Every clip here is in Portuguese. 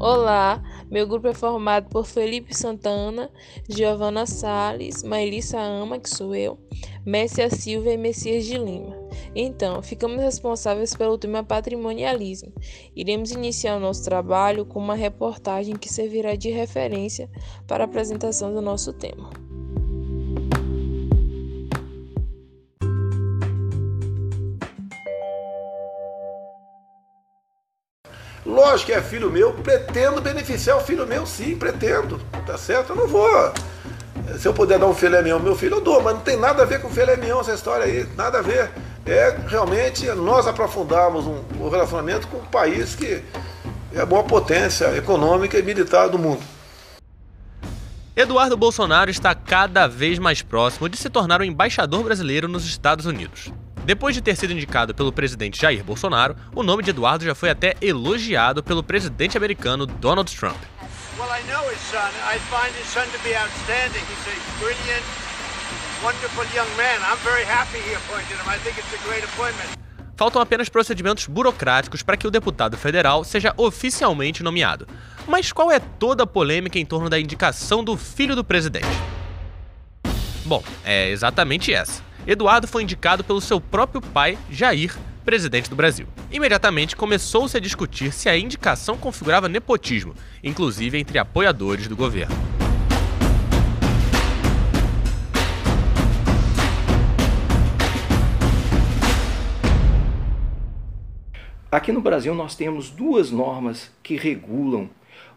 Olá, meu grupo é formado por Felipe Santana, Giovana Sales, Maelissa Ama, que sou eu, Messia Silva e Messias de Lima. Então, ficamos responsáveis pelo tema patrimonialismo. Iremos iniciar o nosso trabalho com uma reportagem que servirá de referência para a apresentação do nosso tema. Lógico que é filho meu, pretendo beneficiar o filho meu, sim, pretendo, tá certo? Eu não vou. Se eu puder dar um filé mignon ao meu filho, eu dou, mas não tem nada a ver com filé mignon essa história aí, nada a ver. É realmente nós aprofundarmos um, um relacionamento com um país que é a maior potência econômica e militar do mundo. Eduardo Bolsonaro está cada vez mais próximo de se tornar o embaixador brasileiro nos Estados Unidos. Depois de ter sido indicado pelo presidente Jair Bolsonaro, o nome de Eduardo já foi até elogiado pelo presidente americano Donald Trump. Well, I know his son. I find his son to be outstanding. He's a brilliant, wonderful young man. I'm very happy he appointed him. I think it's a great appointment. Faltam apenas procedimentos burocráticos para que o deputado federal seja oficialmente nomeado. Mas qual é toda a polêmica em torno da indicação do filho do presidente? Bom, é exatamente essa. Eduardo foi indicado pelo seu próprio pai, Jair, presidente do Brasil. Imediatamente começou-se a discutir se a indicação configurava nepotismo, inclusive entre apoiadores do governo. Aqui no Brasil nós temos duas normas que regulam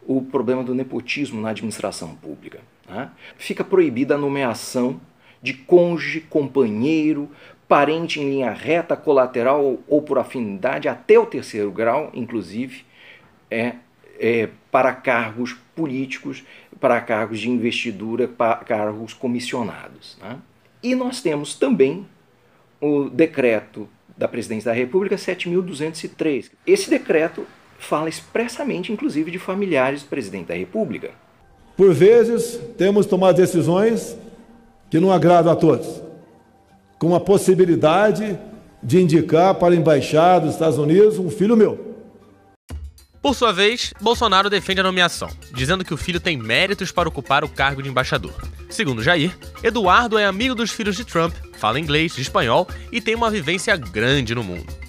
o problema do nepotismo na administração pública. Né? Fica proibida a nomeação de cônjuge, companheiro, parente em linha reta, colateral ou por afinidade, até o terceiro grau, inclusive, é, é para cargos políticos, para cargos de investidura, para cargos comissionados. Né? E nós temos também o decreto da Presidência da República 7.203. Esse decreto fala expressamente, inclusive, de familiares do presidente da República. Por vezes, temos tomado decisões que não agrada a todos, com a possibilidade de indicar para a embaixada dos Estados Unidos um filho meu. Por sua vez, Bolsonaro defende a nomeação, dizendo que o filho tem méritos para ocupar o cargo de embaixador. Segundo Jair, Eduardo é amigo dos filhos de Trump, fala inglês, espanhol e tem uma vivência grande no mundo.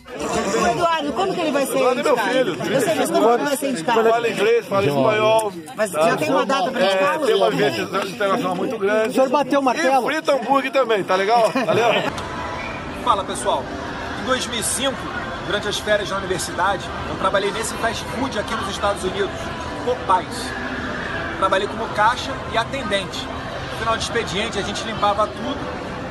Eduardo, quando que ele vai ser Eduardo indicado? é meu filho. Eu sei, mas ele vai ser indicado? Fala inglês, fala espanhol. Mas tá? já tem uma data para indicar? É, tem uma vivência internacional muito grande. O senhor bateu o martelo? E frita hambúrguer também, tá legal? Valeu? Fala, pessoal. Em 2005, durante as férias na universidade, eu trabalhei nesse fast food aqui nos Estados Unidos, Popeyes. Trabalhei como caixa e atendente. No final de expediente, a gente limpava tudo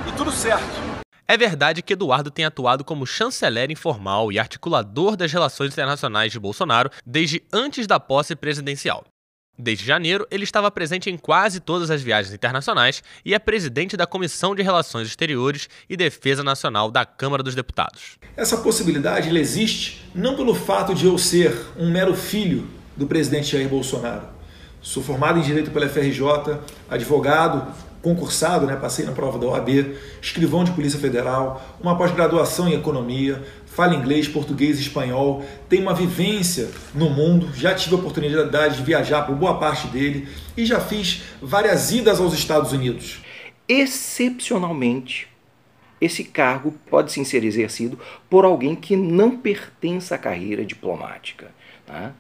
e tudo certo. É verdade que Eduardo tem atuado como chanceler informal e articulador das relações internacionais de Bolsonaro desde antes da posse presidencial. Desde janeiro, ele estava presente em quase todas as viagens internacionais e é presidente da Comissão de Relações Exteriores e Defesa Nacional da Câmara dos Deputados. Essa possibilidade existe não pelo fato de eu ser um mero filho do presidente Jair Bolsonaro. Sou formado em Direito pela FRJ, advogado, concursado, né, passei na prova da OAB, escrivão de Polícia Federal, uma pós-graduação em Economia, fala inglês, português espanhol, tem uma vivência no mundo, já tive a oportunidade de viajar por boa parte dele e já fiz várias idas aos Estados Unidos. Excepcionalmente, esse cargo pode sim ser exercido por alguém que não pertence à carreira diplomática. Tá?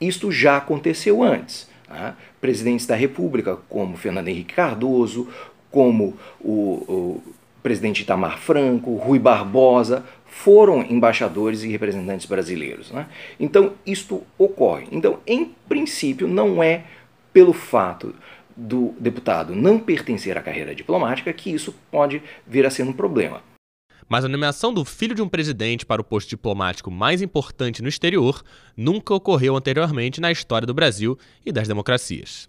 Isto já aconteceu antes. Tá? Presidentes da República, como Fernando Henrique Cardoso, como o, o presidente Itamar Franco, Rui Barbosa, foram embaixadores e representantes brasileiros. Né? Então, isto ocorre. Então, em princípio, não é pelo fato do deputado não pertencer à carreira diplomática que isso pode vir a ser um problema. Mas a nomeação do filho de um presidente para o posto diplomático mais importante no exterior nunca ocorreu anteriormente na história do Brasil e das democracias.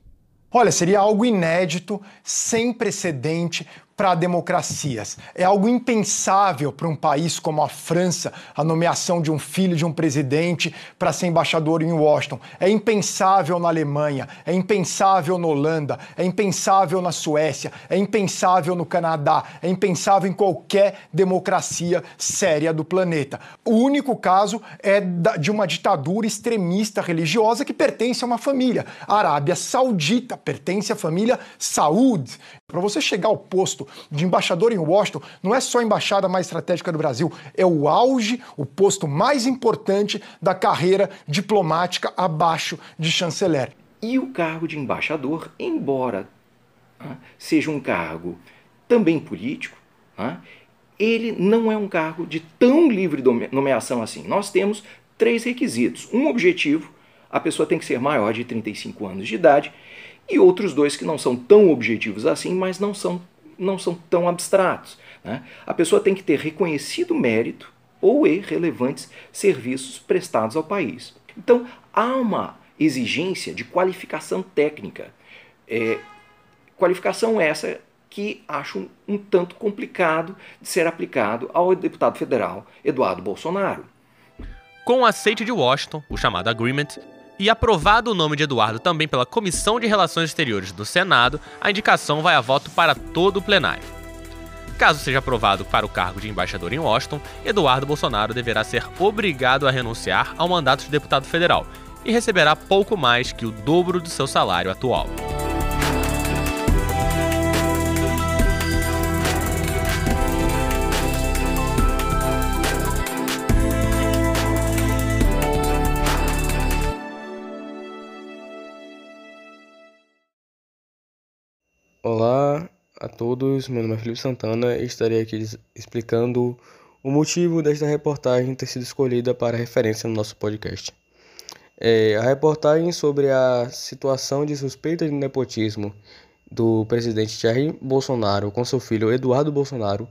Olha, seria algo inédito, sem precedente, para democracias. É algo impensável para um país como a França a nomeação de um filho de um presidente para ser embaixador em Washington. É impensável na Alemanha, é impensável na Holanda, é impensável na Suécia, é impensável no Canadá, é impensável em qualquer democracia séria do planeta. O único caso é de uma ditadura extremista religiosa que pertence a uma família. A Arábia Saudita pertence à família Saud. Para você chegar ao posto de embaixador em Washington, não é só a embaixada mais estratégica do Brasil, é o auge, o posto mais importante da carreira diplomática abaixo de chanceler. E o cargo de embaixador, embora ah, seja um cargo também político, ah, ele não é um cargo de tão livre nomeação assim. Nós temos três requisitos. Um objetivo, a pessoa tem que ser maior de 35 anos de idade e outros dois que não são tão objetivos assim, mas não são, não são tão abstratos. Né? A pessoa tem que ter reconhecido mérito ou e relevantes serviços prestados ao país. Então, há uma exigência de qualificação técnica. É, qualificação essa que acho um, tanto complicado de ser aplicado ao deputado federal Eduardo Bolsonaro. Com o aceite de Washington, o chamado Agreement, e aprovado o nome de Eduardo também pela Comissão de Relações Exteriores do Senado, a indicação vai a voto para todo o plenário. Caso seja aprovado para o cargo de embaixador em Washington, Eduardo Bolsonaro deverá ser obrigado a renunciar ao mandato de deputado federal e receberá pouco mais que o dobro do seu salário atual. Olá a todos, meu nome é Felipe Santana e estarei aqui explicando o motivo desta reportagem ter sido escolhida para referência no nosso podcast. É, a reportagem sobre a situação de suspeita de nepotismo do presidente Jair Bolsonaro com seu filho Eduardo Bolsonaro,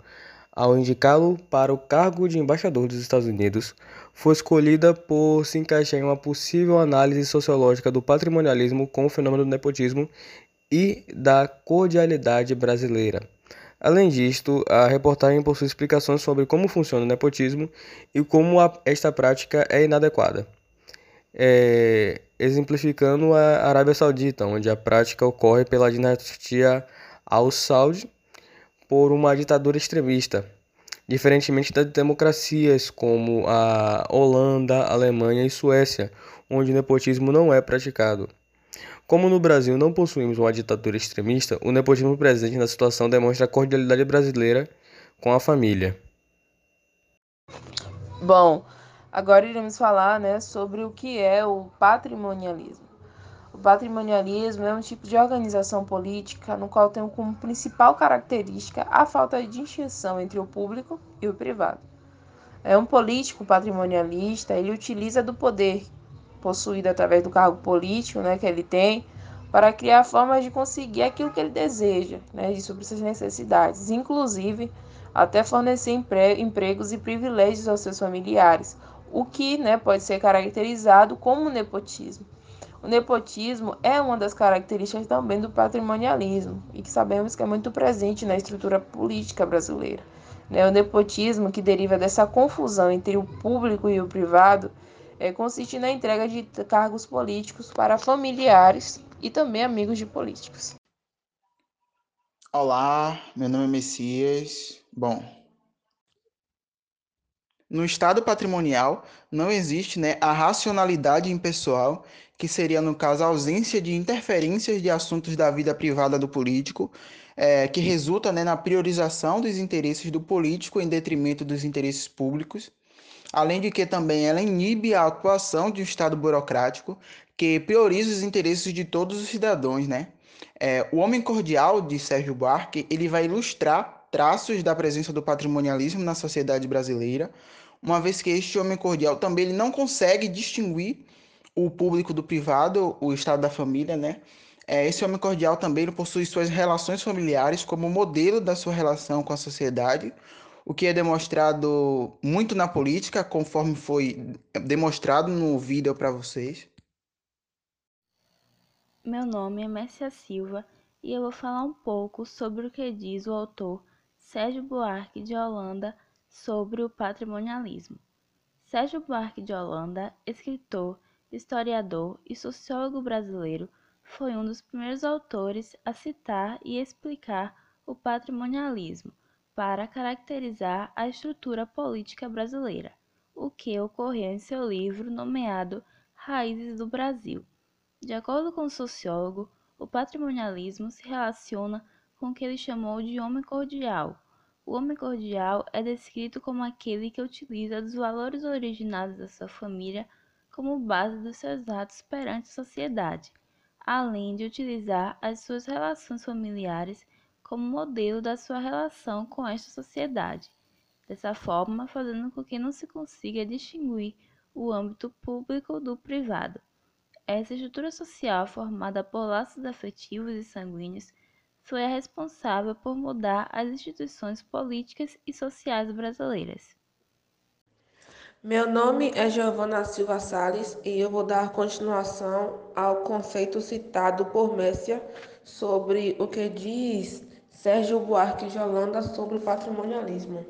ao indicá-lo para o cargo de embaixador dos Estados Unidos, foi escolhida por se encaixar em uma possível análise sociológica do patrimonialismo com o fenômeno do nepotismo e da cordialidade brasileira. Além disto, a reportagem possui explicações sobre como funciona o nepotismo e como a, esta prática é inadequada. É, exemplificando a Arábia Saudita, onde a prática ocorre pela dinastia Al-Saud por uma ditadura extremista, diferentemente das democracias como a Holanda, Alemanha e Suécia, onde o nepotismo não é praticado. Como no Brasil não possuímos uma ditadura extremista, o nepotismo presente na situação demonstra a cordialidade brasileira com a família. Bom, agora iremos falar né, sobre o que é o patrimonialismo. O patrimonialismo é um tipo de organização política no qual tem como principal característica a falta de distinção entre o público e o privado. É um político patrimonialista, ele utiliza do poder possuído através do cargo político né, que ele tem, para criar formas de conseguir aquilo que ele deseja, né, de suprir suas necessidades, inclusive até fornecer empre empregos e privilégios aos seus familiares, o que né, pode ser caracterizado como nepotismo. O nepotismo é uma das características também do patrimonialismo e que sabemos que é muito presente na estrutura política brasileira. Né? O nepotismo, que deriva dessa confusão entre o público e o privado, é, consiste na entrega de cargos políticos para familiares e também amigos de políticos. Olá, meu nome é Messias. Bom, no estado patrimonial não existe né, a racionalidade impessoal, que seria, no caso, a ausência de interferências de assuntos da vida privada do político, é, que resulta né, na priorização dos interesses do político em detrimento dos interesses públicos além de que também ela inibe a atuação de um Estado burocrático que prioriza os interesses de todos os cidadãos, né? É, o Homem Cordial, de Sérgio Buarque, ele vai ilustrar traços da presença do patrimonialismo na sociedade brasileira, uma vez que este Homem Cordial também ele não consegue distinguir o público do privado, o estado da família, né? É, esse homem cordial também possui suas relações familiares como modelo da sua relação com a sociedade, o que é demonstrado muito na política, conforme foi demonstrado no vídeo para vocês. Meu nome é Messia Silva e eu vou falar um pouco sobre o que diz o autor Sérgio Buarque de Holanda sobre o patrimonialismo. Sérgio Buarque de Holanda, escritor, historiador e sociólogo brasileiro, foi um dos primeiros autores a citar e explicar o patrimonialismo para caracterizar a estrutura política brasileira, o que ocorreu em seu livro nomeado Raízes do Brasil. De acordo com o sociólogo, o patrimonialismo se relaciona com o que ele chamou de homem cordial. O homem cordial é descrito como aquele que utiliza dos valores originados da sua família como base dos seus atos perante a sociedade, além de utilizar as suas relações familiares como modelo da sua relação com esta sociedade, dessa forma fazendo com que não se consiga distinguir o âmbito público do privado. Essa estrutura social formada por laços afetivos e sanguíneos foi a responsável por mudar as instituições políticas e sociais brasileiras. Meu nome é Giovana Silva Sales e eu vou dar continuação ao conceito citado por Messia sobre o que diz Sérgio Buarque de Holanda sobre o patrimonialismo.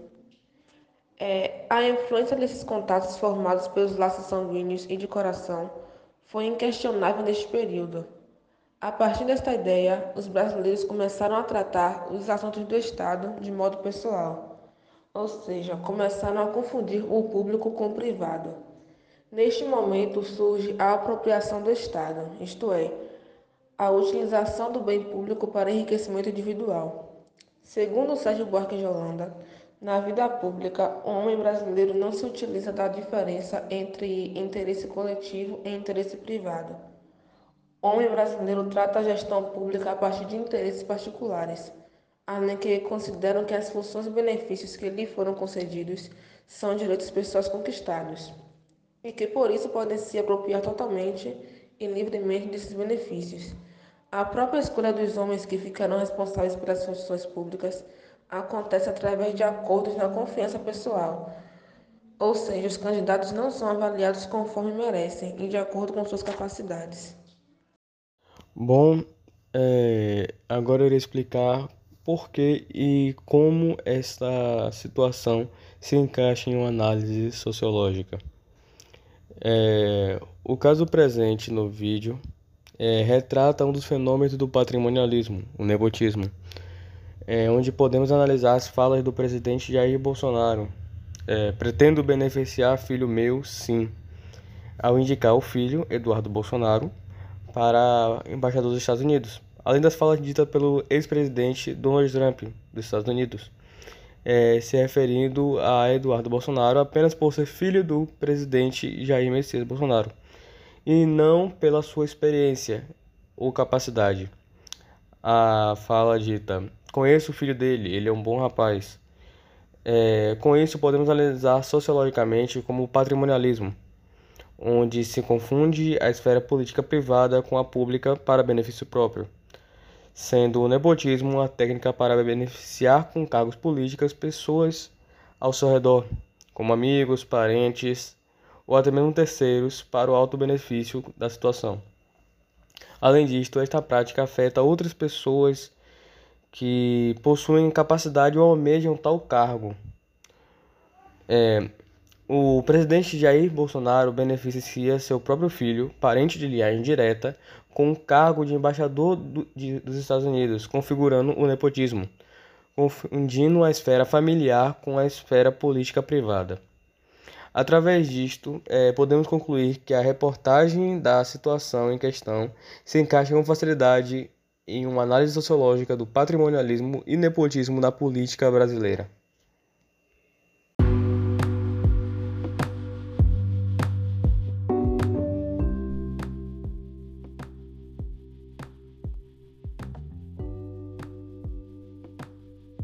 É, a influência desses contatos formados pelos laços sanguíneos e de coração foi inquestionável neste período. A partir desta ideia, os brasileiros começaram a tratar os assuntos do Estado de modo pessoal, ou seja, começaram a confundir o público com o privado. Neste momento surge a apropriação do Estado, isto é, a utilização do bem público para enriquecimento individual. Segundo Sérgio Buarque de Holanda, na vida pública, o homem brasileiro não se utiliza da diferença entre interesse coletivo e interesse privado. O homem brasileiro trata a gestão pública a partir de interesses particulares, além que consideram que as funções e benefícios que lhe foram concedidos são direitos pessoais conquistados, e que por isso podem se apropriar totalmente e livremente desses benefícios. A própria escolha dos homens que ficarão responsáveis pelas funções públicas acontece através de acordos na confiança pessoal. Ou seja, os candidatos não são avaliados conforme merecem e de acordo com suas capacidades. Bom, é, agora eu irei explicar por que e como esta situação se encaixa em uma análise sociológica. É, o caso presente no vídeo é, retrata um dos fenômenos do patrimonialismo, o nepotismo é, onde podemos analisar as falas do presidente Jair Bolsonaro. É, pretendo beneficiar filho meu, sim, ao indicar o filho, Eduardo Bolsonaro, para embaixador dos Estados Unidos, além das falas ditas pelo ex-presidente Donald Trump dos Estados Unidos, é, se referindo a Eduardo Bolsonaro apenas por ser filho do presidente Jair Messias Bolsonaro, e não pela sua experiência ou capacidade. A fala dita Conheço o filho dele, ele é um bom rapaz. É, com isso, podemos analisar sociologicamente como patrimonialismo, onde se confunde a esfera política privada com a pública para benefício próprio, sendo o nepotismo uma técnica para beneficiar com cargos políticos pessoas ao seu redor, como amigos, parentes ou até mesmo terceiros para o alto benefício da situação. Além disto, esta prática afeta outras pessoas que possuem capacidade ou almejam tal cargo. É, o presidente Jair Bolsonaro beneficia seu próprio filho, parente de linhagem direta, com o cargo de embaixador do, de, dos Estados Unidos, configurando o nepotismo, confundindo a esfera familiar com a esfera política privada. Através disto, é, podemos concluir que a reportagem da situação em questão se encaixa com facilidade em uma análise sociológica do patrimonialismo e nepotismo na política brasileira.